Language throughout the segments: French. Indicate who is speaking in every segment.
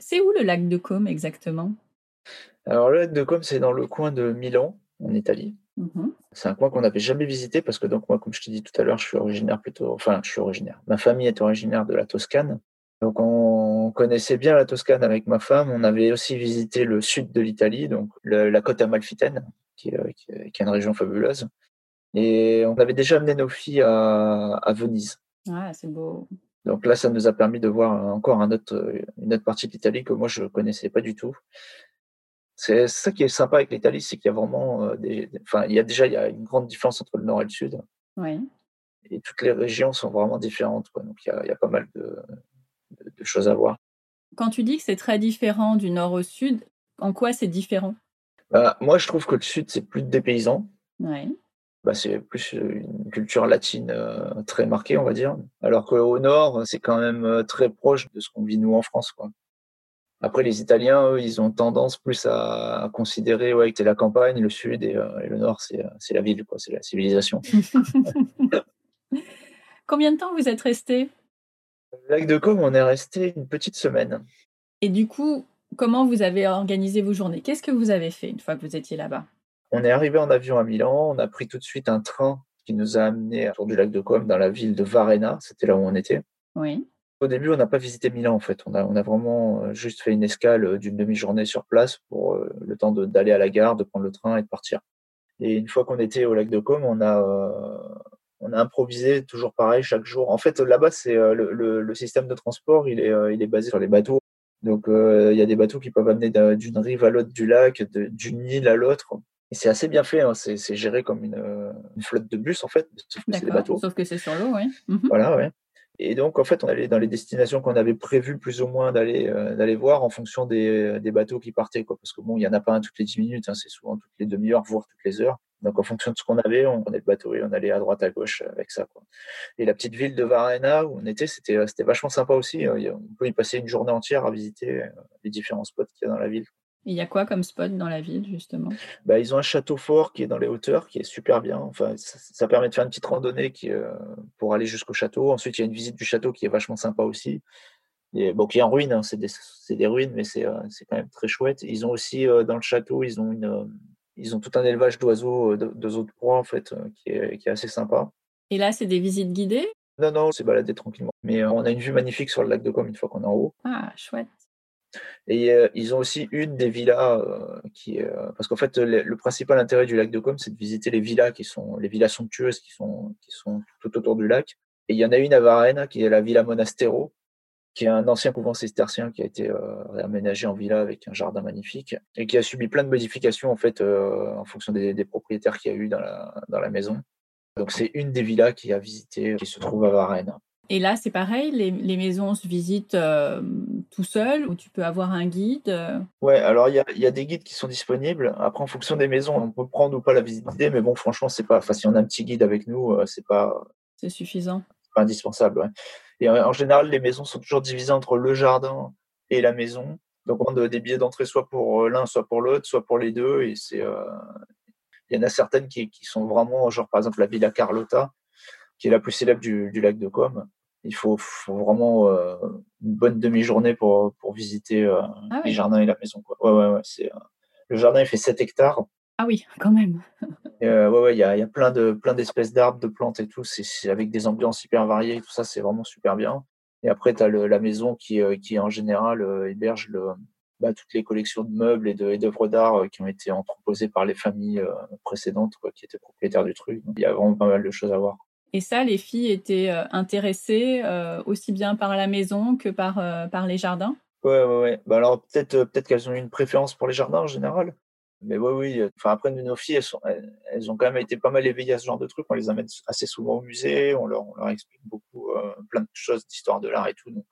Speaker 1: C'est où le lac de Côme exactement?
Speaker 2: Alors le lac de Côme, c'est dans le coin de Milan, en Italie.
Speaker 1: Mhm.
Speaker 2: C'est un coin qu'on n'avait jamais visité parce que donc moi, comme je t'ai dit tout à l'heure, je suis originaire plutôt, enfin, je suis originaire. Ma famille est originaire de la Toscane. Donc on connaissait bien la Toscane avec ma femme. On avait aussi visité le sud de l'Italie, donc le- la côte amalfitaine, qui, est- qui est qui est une région fabuleuse. Et on avait déjà amené nos filles à, à Venise.
Speaker 1: Ah, c'est beau.
Speaker 2: Donc là, ça nous a permis de voir encore un autre, une autre partie de l'Italie que moi je connaissais pas du tout. C'est ça qui est sympa avec l'Italie, c'est qu'il y a vraiment euh, des, enfin, il y a déjà il y a une grande différence entre le nord et le sud,
Speaker 1: Oui.
Speaker 2: et toutes les régions sont vraiment différentes. Quoi. Donc il y a, il y a pas mal de, de- de choses à voir.
Speaker 1: Quand tu dis que c'est très différent du nord au sud, en quoi c'est différent?
Speaker 2: Bah, moi, je trouve que le sud c'est plus dépaysant.
Speaker 1: Oui.
Speaker 2: Bah, c'est plus une culture latine euh, très marquée, on va dire. Alors qu'au nord, c'est quand même euh, très proche de ce qu'on vit nous en France, quoi. Après, les Italiens, eux, ils ont tendance plus à, à considérer ouais, que c'est la campagne, le sud et, euh, et le nord, c'est c'est la ville, quoi, c'est la civilisation.
Speaker 1: Combien de temps vous êtes resté?
Speaker 2: Lac de Côme, on est resté une petite semaine.
Speaker 1: Et du coup, comment vous avez organisé vos journées? Qu'est-ce que vous avez fait une fois que vous étiez là-bas?
Speaker 2: On est arrivé en avion à Milan, on a pris tout de suite un train qui nous a amené autour du lac de Côme, dans la ville de Varenna, c'était là où on était.
Speaker 1: Oui.
Speaker 2: Au début, on n'a pas visité Milan en fait. On a, on a vraiment euh, juste fait une escale euh, d'une demi-journée sur place pour euh, le temps d'aller à la gare, de prendre le train et de partir. Et une fois qu'on était au lac de Côme, on a, euh, on a improvisé toujours pareil chaque jour. En fait, là-bas, c'est euh, le, le, le système de transport, il est, il est basé sur les bateaux. Donc, il y a des bateaux qui peuvent amener d'un- d'une rive à l'autre du lac, d'une île à l'autre. Et c'est assez bien fait. hein. C'est c'est géré comme une, euh, une flotte de bus en fait, sauf que c'est des bateaux.
Speaker 1: Sauf que c'est sur l'eau, oui. Mhm.
Speaker 2: Voilà, ouais. Et donc, en fait, on allait dans les destinations qu'on avait prévues plus ou moins d'aller euh, d'aller voir en fonction des, des bateaux qui partaient, quoi. Parce que bon, il y en a pas un toutes les 10 minutes, hein, c'est souvent toutes les demi-heures, voire toutes les heures. Donc, en fonction de ce qu'on avait, on prenait le bateau et on allait à droite, à gauche avec ça, quoi. Et la petite ville de Varenna où on était, c'était euh, c'était vachement sympa aussi. Euh, a- On peut y passer une journée entière à visiter euh, les différents spots qu'il y a dans la ville.
Speaker 1: Il y a quoi comme spot dans la ville, justement?
Speaker 2: Bah, ils ont un château fort qui est dans les hauteurs, qui est super bien. Enfin, ça, ça permet de faire une petite randonnée qui, euh, pour aller jusqu'au château. Ensuite, il y a une visite du château qui est vachement sympa aussi. Et, bon, qui est en ruine, hein, c'est des, ruines, mais c'est euh, c'est quand même très chouette. Ils ont aussi euh, dans le château, ils ont une, ils ont tout un élevage d'oiseaux, de- d'oiseaux de proie en fait, qui est, qui est assez sympa.
Speaker 1: Et là, c'est des visites guidées?
Speaker 2: Non, non, c'est baladé tranquillement. Mais on a une vue magnifique sur le lac de Côme une fois qu'on est en haut.
Speaker 1: Ah, chouette.
Speaker 2: Et euh, ils ont aussi une des villas euh, qui euh, parce qu'en fait le, principal intérêt du lac de Côme, c'est de visiter les villas qui sont les villas somptueuses qui sont tout autour du lac. Et il y en a une à Varennes qui est la Villa Monastero, qui est un ancien couvent cistercien qui a été réaménagé en villa avec un jardin magnifique et qui a subi plein de modifications en fait en fonction des, des propriétaires qu'il y a eu dans la dans la maison. Donc c'est une des villas qui a visité, qui se trouve à Varennes.
Speaker 1: Et là, c'est pareil, les, les maisons se visitent euh, tout seul ou tu peux avoir un guide euh,
Speaker 2: Ouais, alors il y a, il y a des guides qui sont disponibles. Après, en fonction des maisons, on peut prendre ou pas la visite guidée, mais bon, franchement, c'est pas. Enfin, si on a un petit guide avec nous, euh, c'est pas,
Speaker 1: C'est suffisant.
Speaker 2: pas indispensable. ouais. Et en, général, les maisons sont toujours divisées entre le jardin et la maison. Donc, on a des billets d'entrée soit pour euh, l'un, soit pour l'autre, soit pour les deux. Et c'est, euh, il y en a certaines qui, qui sont vraiment, genre par exemple la Villa Carlotta, qui est la plus célèbre du, du lac de Côme. Il faut, faut vraiment euh, une bonne demi-journée pour, pour visiter euh,
Speaker 1: Ah
Speaker 2: les jardins et la maison. Quoi. Ouais, ouais, ouais, c'est, euh, le jardin, il fait 7 hectares.
Speaker 1: Ah oui, quand même.
Speaker 2: Et, ouais, ouais, il y a, y a plein de plein d'espèces d'arbres, de plantes et tout. C'est c'est avec des ambiances hyper variées. et Tout ça, c'est vraiment super bien. Et après, tu as la maison qui, qui en général héberge le, bah, toutes les collections de meubles et de- et d'œuvres d'art qui ont été entreposées par les familles précédentes quoi, qui étaient propriétaires du truc. Donc, il y a vraiment pas mal de choses à voir.
Speaker 1: Et ça, les filles étaient euh, intéressées euh, aussi bien par la maison que par, euh, par les jardins
Speaker 2: Ouais, ouais, ouais. Bah alors peut-être peut-être qu'elles ont eu une préférence pour les jardins en général. Mais ouais, oui. Enfin après, nos filles, elles, sont, elles, elles ont quand même été pas mal éveillées à ce genre de trucs. On les amène assez souvent au musée. On leur, on leur explique beaucoup, euh, plein de choses d'histoire de l'art et tout. Donc,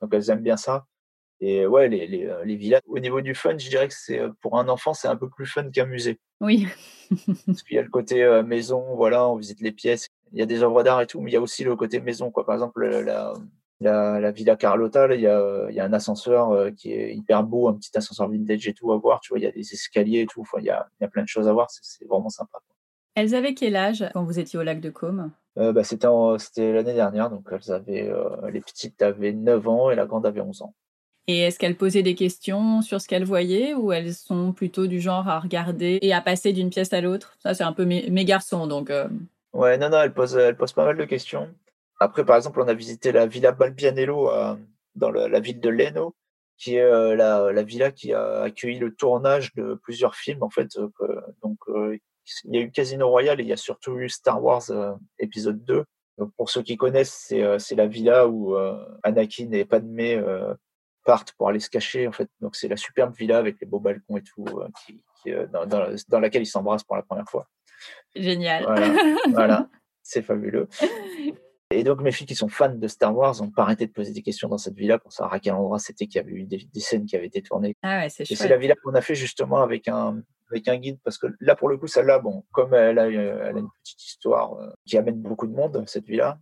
Speaker 2: donc elles aiment bien ça. Et ouais, les, les, les villas. Au niveau du fun, je dirais que c'est pour un enfant, c'est un peu plus fun qu'un musée.
Speaker 1: Oui.
Speaker 2: Parce qu'il y a le côté euh, maison, voilà, on visite les pièces. Il y a des œuvres d'art et tout, mais il y a aussi le côté maison, quoi. Par exemple, la, la, la Villa Carlotta, là, il y a, il y a un ascenseur euh, qui est hyper beau, un petit ascenseur vintage et tout à voir. Tu vois, il y a des escaliers et tout. Enfin, il y a, il y a plein de choses à voir. C'est vraiment sympa. quoi.
Speaker 1: Elles avaient quel âge quand vous étiez au lac de Côme
Speaker 2: Euh, bah, c'était l'année dernière, donc elles avaient, euh, les petites avaient 9 ans et la grande avait 11 ans.
Speaker 1: Et est-ce qu'elles posaient des questions sur ce qu'elles voyaient ou elles sont plutôt du genre à regarder et à passer d'une pièce à l'autre? Ça, c'est un peu mes, mes garçons, donc. euh,
Speaker 2: Ouais, non, non, elles posent, elles posent pas mal de questions. Après, par exemple, on a visité la Villa Balbianello euh, dans la ville de Leno, qui est euh, la, la villa qui a accueilli le tournage de plusieurs films, en fait. euh, donc, euh, il y a eu Casino Royale et il y a surtout eu Star Wars euh, épisode 2. Donc, pour ceux qui connaissent, c'est euh, la villa où euh, Anakin et Padmé euh, partent pour aller se cacher, en fait. Donc, c'est la superbe villa avec les beaux balcons et tout, euh, euh, dans laquelle ils s'embrassent pour la première fois.
Speaker 1: Génial.
Speaker 2: Voilà, voilà, c'est fabuleux. Et donc mes filles qui sont fans de Star Wars n'ont pas arrêté de poser des questions dans cette villa pour savoir à quel endroit c'était qu'il y avait eu des, des scènes qui avaient été tournées.
Speaker 1: Ah ouais, c'est
Speaker 2: Et c'est la villa qu'on a fait justement avec un avec un guide parce que là pour le coup celle-là bon comme elle a, euh, elle a une petite histoire euh, qui amène beaucoup de monde cette villa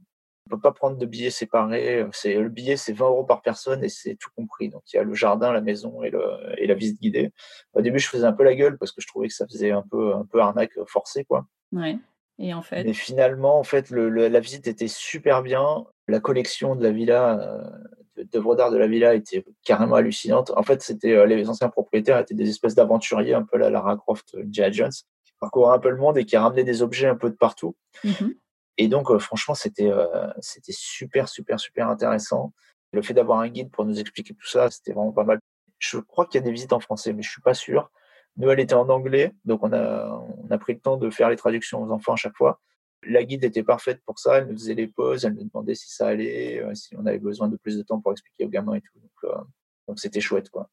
Speaker 2: on peut pas prendre de billets séparés c'est le billet c'est 20 euros par personne et c'est tout compris donc il y a le jardin la maison et le et la visite guidée au début je faisais un peu la gueule parce que je trouvais que ça faisait un peu un peu arnaque forcée quoi
Speaker 1: Ouais. Et en fait,
Speaker 2: mais finalement, en fait, le, le- la visite était super bien. La collection de la villa, euh, d'œuvres d'art de la villa était carrément hallucinante. En fait, c'était euh, les anciens propriétaires étaient des espèces d'aventuriers, un peu la Lara Croft, Jones, qui parcouraient un peu le monde et qui ramenaient des objets un peu de partout.
Speaker 1: mhm.
Speaker 2: Et donc, euh, franchement, c'était euh, c'était super, super, super intéressant. Le fait d'avoir un guide pour nous expliquer tout ça, c'était vraiment pas mal. Je crois qu'il y a des visites en français, mais je suis pas sûr. Nous, elle était en anglais, donc on a, on a pris le temps de faire les traductions aux enfants à chaque fois. La guide était parfaite pour ça. Elle nous faisait les pauses, elle nous demandait si ça allait, euh, si on avait besoin de plus de temps pour expliquer aux gamins et tout. Donc, euh, donc c'était chouette, quoi.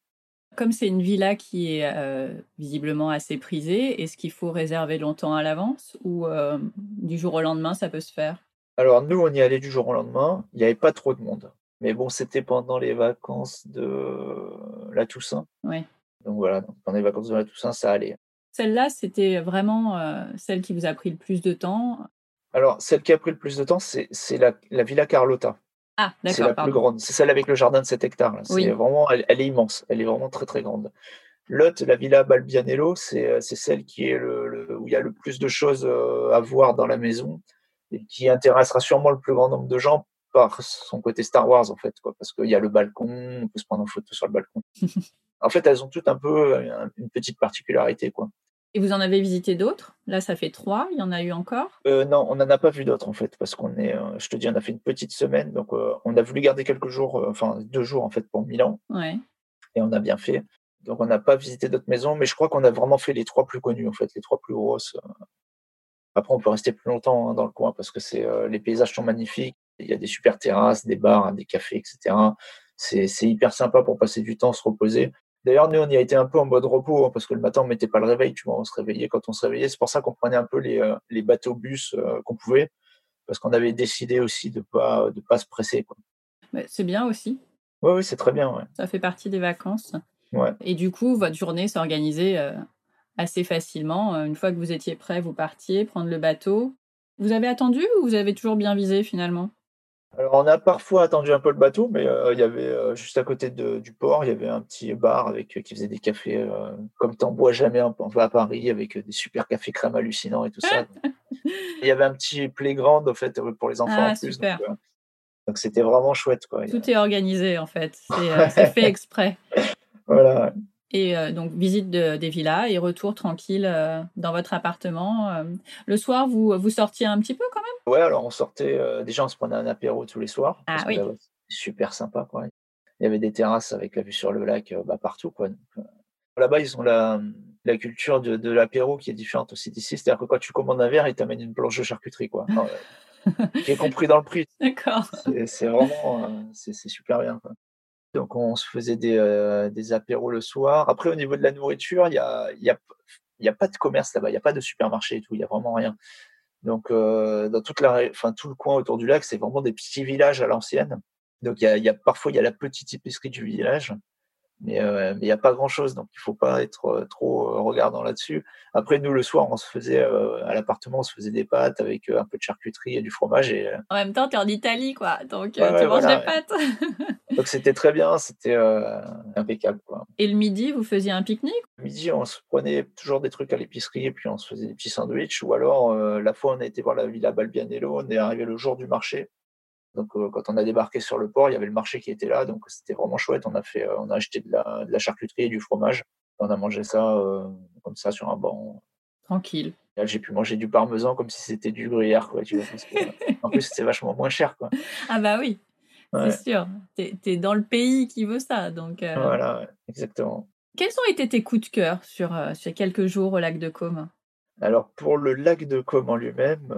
Speaker 1: Comme c'est une villa qui est euh, visiblement assez prisée, est-ce qu'il faut réserver longtemps à l'avance ou euh, du jour au lendemain ça peut se faire?
Speaker 2: Alors nous, on y allait du jour au lendemain. Il n'y avait pas trop de monde. Mais bon, c'était pendant les vacances de la Toussaint.
Speaker 1: Oui.
Speaker 2: Donc voilà, pendant les vacances de la Toussaint, ça allait.
Speaker 1: Celle-là, c'était vraiment euh, celle qui vous a pris le plus de temps?
Speaker 2: Alors, celle qui a pris le plus de temps, c'est c'est la, la Villa Carlotta.
Speaker 1: Ah,
Speaker 2: C'est la plus grande. C'est celle avec le jardin de 7 hectares.
Speaker 1: Oui.
Speaker 2: vraiment, elle, elle est immense. Elle est vraiment très très grande. L'autre, la Villa Balbianello, c'est euh, c'est celle qui est le, le- où il y a le plus de choses euh, à voir dans la maison et qui intéressera sûrement le plus grand nombre de gens par son côté Star Wars en fait, quoi, parce qu'il y a le balcon, on peut se prendre en photo sur le balcon. en fait, elles ont toutes un peu euh, une petite particularité, quoi.
Speaker 1: Et vous en avez visité d'autres? Là, ça fait trois. Il y en a eu encore?
Speaker 2: Euh, non, on n'en a pas vu d'autres en fait, parce qu'on est, euh, je te dis, on a fait une petite semaine, donc euh, on a voulu garder quelques jours, enfin deux jours en fait pour Milan,
Speaker 1: Ouais.
Speaker 2: et on a bien fait. Donc on n'a pas visité d'autres maisons, mais je crois qu'on a vraiment fait les trois plus connues en fait, les trois plus grosses. Après, on peut rester plus longtemps hein, dans le coin parce que c'est, les paysages sont magnifiques. Il y a des super terrasses, des bars, des cafés, etc. C'est, c'est hyper sympa pour passer du temps, se reposer. D'ailleurs, nous, on y a été un peu en mode repos hein, parce que le matin, on mettait pas le réveil, tu vois, on se réveillait quand on se réveillait. C'est pour ça qu'on prenait un peu les, euh, les bateaux-bus euh, qu'on pouvait parce qu'on avait décidé aussi de pas de pas se presser.
Speaker 1: C'est bien aussi.
Speaker 2: Oui, oui, c'est très bien. Ouais.
Speaker 1: Ça fait partie des vacances.
Speaker 2: Ouais.
Speaker 1: Et du coup, votre journée s'organisait euh, assez facilement. Euh, Une fois que vous étiez prêt, vous partiez prendre le bateau. Vous avez attendu ou vous avez toujours bien visé finalement?
Speaker 2: Alors, on a parfois attendu un peu le bateau, mais euh, il y avait euh, juste à côté de- du port, il y avait un petit bar avec euh, qui faisait des cafés comme t'en bois jamais un- on va à Paris avec des super cafés crème hallucinants et tout ça. il y avait un petit playground en fait pour les enfants
Speaker 1: Ah,
Speaker 2: en plus.
Speaker 1: super.
Speaker 2: Donc, c'était vraiment chouette quoi.
Speaker 1: Tout est organisé en fait. C'est c'est fait exprès.
Speaker 2: Voilà.
Speaker 1: Et euh, donc, visite de- des villas et retour tranquille euh, dans votre appartement. euh. Le soir, vous, vous sortiez un petit peu quand même?
Speaker 2: Ouais, alors on sortait déjà on se prenait un apéro tous les soirs.
Speaker 1: Ah
Speaker 2: parce
Speaker 1: oui.
Speaker 2: super sympa quoi. Il y avait des terrasses avec la vue sur le lac bah, partout quoi. Là-bas, ils ont la, la culture de, de l'apéro qui est différente aussi d'ici. C'est-à-dire que quand tu commandes un verre, ils t'amènent une planche de charcuterie, quoi. Qui est compris dans le prix.
Speaker 1: D'accord.
Speaker 2: C'est vraiment, c'est super bien, quoi. Donc, on se faisait des, euh, des apéros le soir. Après, au niveau de la nourriture, il y a, y a, pas de commerce là-bas. Il n'y a pas de supermarché et tout. Il y a vraiment rien. Donc, euh, dans tout le coin autour du lac, c'est vraiment des petits villages à l'ancienne. Donc, parfois, il y a la petite épicerie du village. Mais euh, mais il n'y a pas grand-chose, donc il faut pas être euh, trop euh, regardant là-dessus. Après, nous, le soir, on se faisait, à l'appartement, on se faisait des pâtes avec un peu de charcuterie et du fromage. Et,
Speaker 1: En même temps, tu es en Italie, quoi. Donc, tu
Speaker 2: ouais,
Speaker 1: manges
Speaker 2: voilà,
Speaker 1: des pâtes.
Speaker 2: donc c'était très bien, c'était impeccable, quoi.
Speaker 1: Et le midi, vous faisiez un pique-nique?
Speaker 2: Midi, on se prenait toujours des trucs à l'épicerie et puis on se faisait des petits sandwichs. Ou alors, la fois, on a été voir la Villa Balbianello, on est arrivé le jour du marché. Donc quand on a débarqué sur le port, il y avait le marché qui était là, donc c'était vraiment chouette. On a fait, on a acheté de la, de la charcuterie et du fromage. On a mangé ça comme ça sur un banc.
Speaker 1: Tranquille.
Speaker 2: J'ai pu manger du parmesan comme si c'était du gruyère, quoi. Tu vois, en plus, c'était vachement moins cher, quoi.
Speaker 1: Ah bah oui, c'est sûr. Tu es, dans le pays qui veut ça, donc.
Speaker 2: Voilà, exactement.
Speaker 1: Quels ont été tes coups de cœur sur ces quelques jours au lac de Côme?
Speaker 2: Alors pour le lac de Côme en lui-même,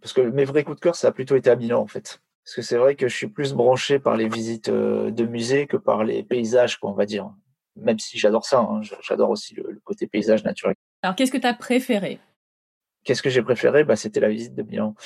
Speaker 2: parce que mes vrais coups de cœur, ça a plutôt été à Milan en fait. Parce que c'est vrai que je suis plus branché par les visites de musées que par les paysages, quoi, on va dire. Même si j'adore ça, hein, j'adore aussi le, côté paysage naturel.
Speaker 1: Alors qu'est-ce que tu as préféré?
Speaker 2: Qu'est-ce que j'ai préféré? Bah, C'était la visite de Milan.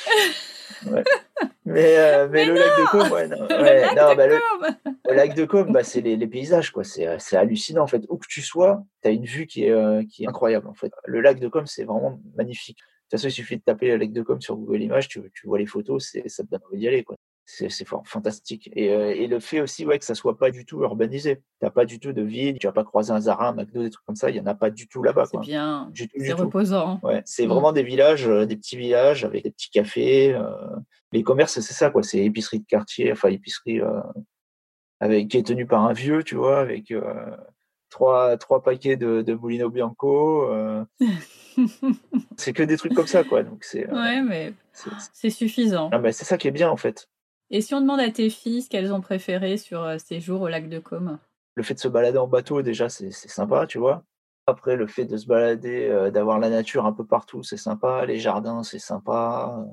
Speaker 2: Mais, euh, mais, le lac de Côme, ouais, non, bah, le, lac de Côme, bah, c'est les, les, paysages, quoi. C'est, euh, c'est hallucinant, en fait. Où que tu sois, tu as une vue qui est, euh, qui est incroyable, en fait. Le lac de Côme, c'est vraiment magnifique. De toute façon, il suffit de taper lac de Côme sur Google Images, tu, tu vois les photos, ça te donne envie d'y aller, quoi c'est fantastique. Et, et, le fait aussi ouais, que ça soit pas du tout urbanisé. Tu pas du tout de ville, tu vas pas croiser un Zara, un McDo, des trucs comme ça, il y en a pas du tout là-bas.
Speaker 1: C'est bien, c'est reposant.
Speaker 2: Ouais, c'est mmh. vraiment des villages, des petits villages avec des petits cafés. Les commerces, c'est ça, quoi. C'est épicerie de quartier, enfin épicerie avec, qui est tenue par un vieux, tu vois, avec trois, trois paquets de, de Molino Bianco. c'est que des trucs comme ça, quoi. Donc c'est.
Speaker 1: ouais, mais c'est suffisant.
Speaker 2: Ah, bah, c'est ça qui est bien, en fait.
Speaker 1: Et si on demande à tes filles ce qu'elles ont préféré sur euh, ces jours au lac de Côme?
Speaker 2: Le fait de se balader en bateau, déjà, c'est sympa, tu vois. Après, le fait de se balader, euh, d'avoir la nature un peu partout, c'est sympa. Les jardins, c'est sympa.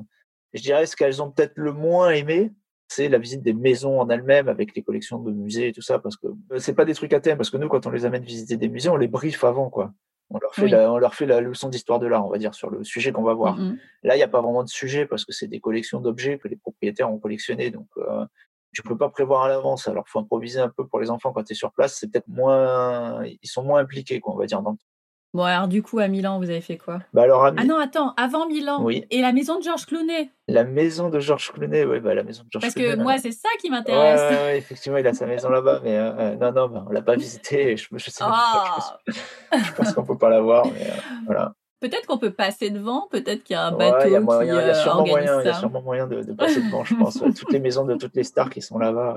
Speaker 2: Je dirais ce qu'elles ont peut-être le moins aimé, c'est la visite des maisons en elles-mêmes avec les collections de musées et tout ça, parce que euh, c'est pas des trucs à thème, parce que nous, quand on les amène visiter des musées, on les briefe avant, quoi. On leur fait, la, on leur fait la leçon d'histoire de l'art, on va dire, sur le sujet qu'on va voir. Mm. Là, il n'y a pas vraiment de sujet parce que c'est des collections d'objets que les propriétaires ont collectionnés. Donc, euh, tu peux pas prévoir à l'avance. Alors, faut improviser un peu pour les enfants quand tu es sur place. C'est peut-être moins, ils sont moins impliqués, quoi, on va dire, dans
Speaker 1: Bon, alors du coup, à Milan, vous avez fait quoi?
Speaker 2: Bah alors,
Speaker 1: Ah non, attends, avant Milan.
Speaker 2: Oui.
Speaker 1: Et la maison de Georges Clooney
Speaker 2: La maison de Georges Clooney, oui, bah, la maison de Georges
Speaker 1: Parce
Speaker 2: que
Speaker 1: moi, c'est ça qui m'intéresse.
Speaker 2: Ouais, ouais, effectivement, il a sa maison là-bas, mais euh, euh, non, non, bah, on l'a pas visité. Je, je, sais
Speaker 1: pas,
Speaker 2: je, pense, pense qu'on peut pas la voir, mais euh, voilà.
Speaker 1: Peut-être qu'on peut passer devant, peut-être qu'il y a un bateau
Speaker 2: il y a,
Speaker 1: moyen,
Speaker 2: qui
Speaker 1: il y a
Speaker 2: sûrement
Speaker 1: moyen,
Speaker 2: Il y a sûrement moyen de, de passer devant, je pense. toutes les maisons de toutes les stars qui sont là-bas.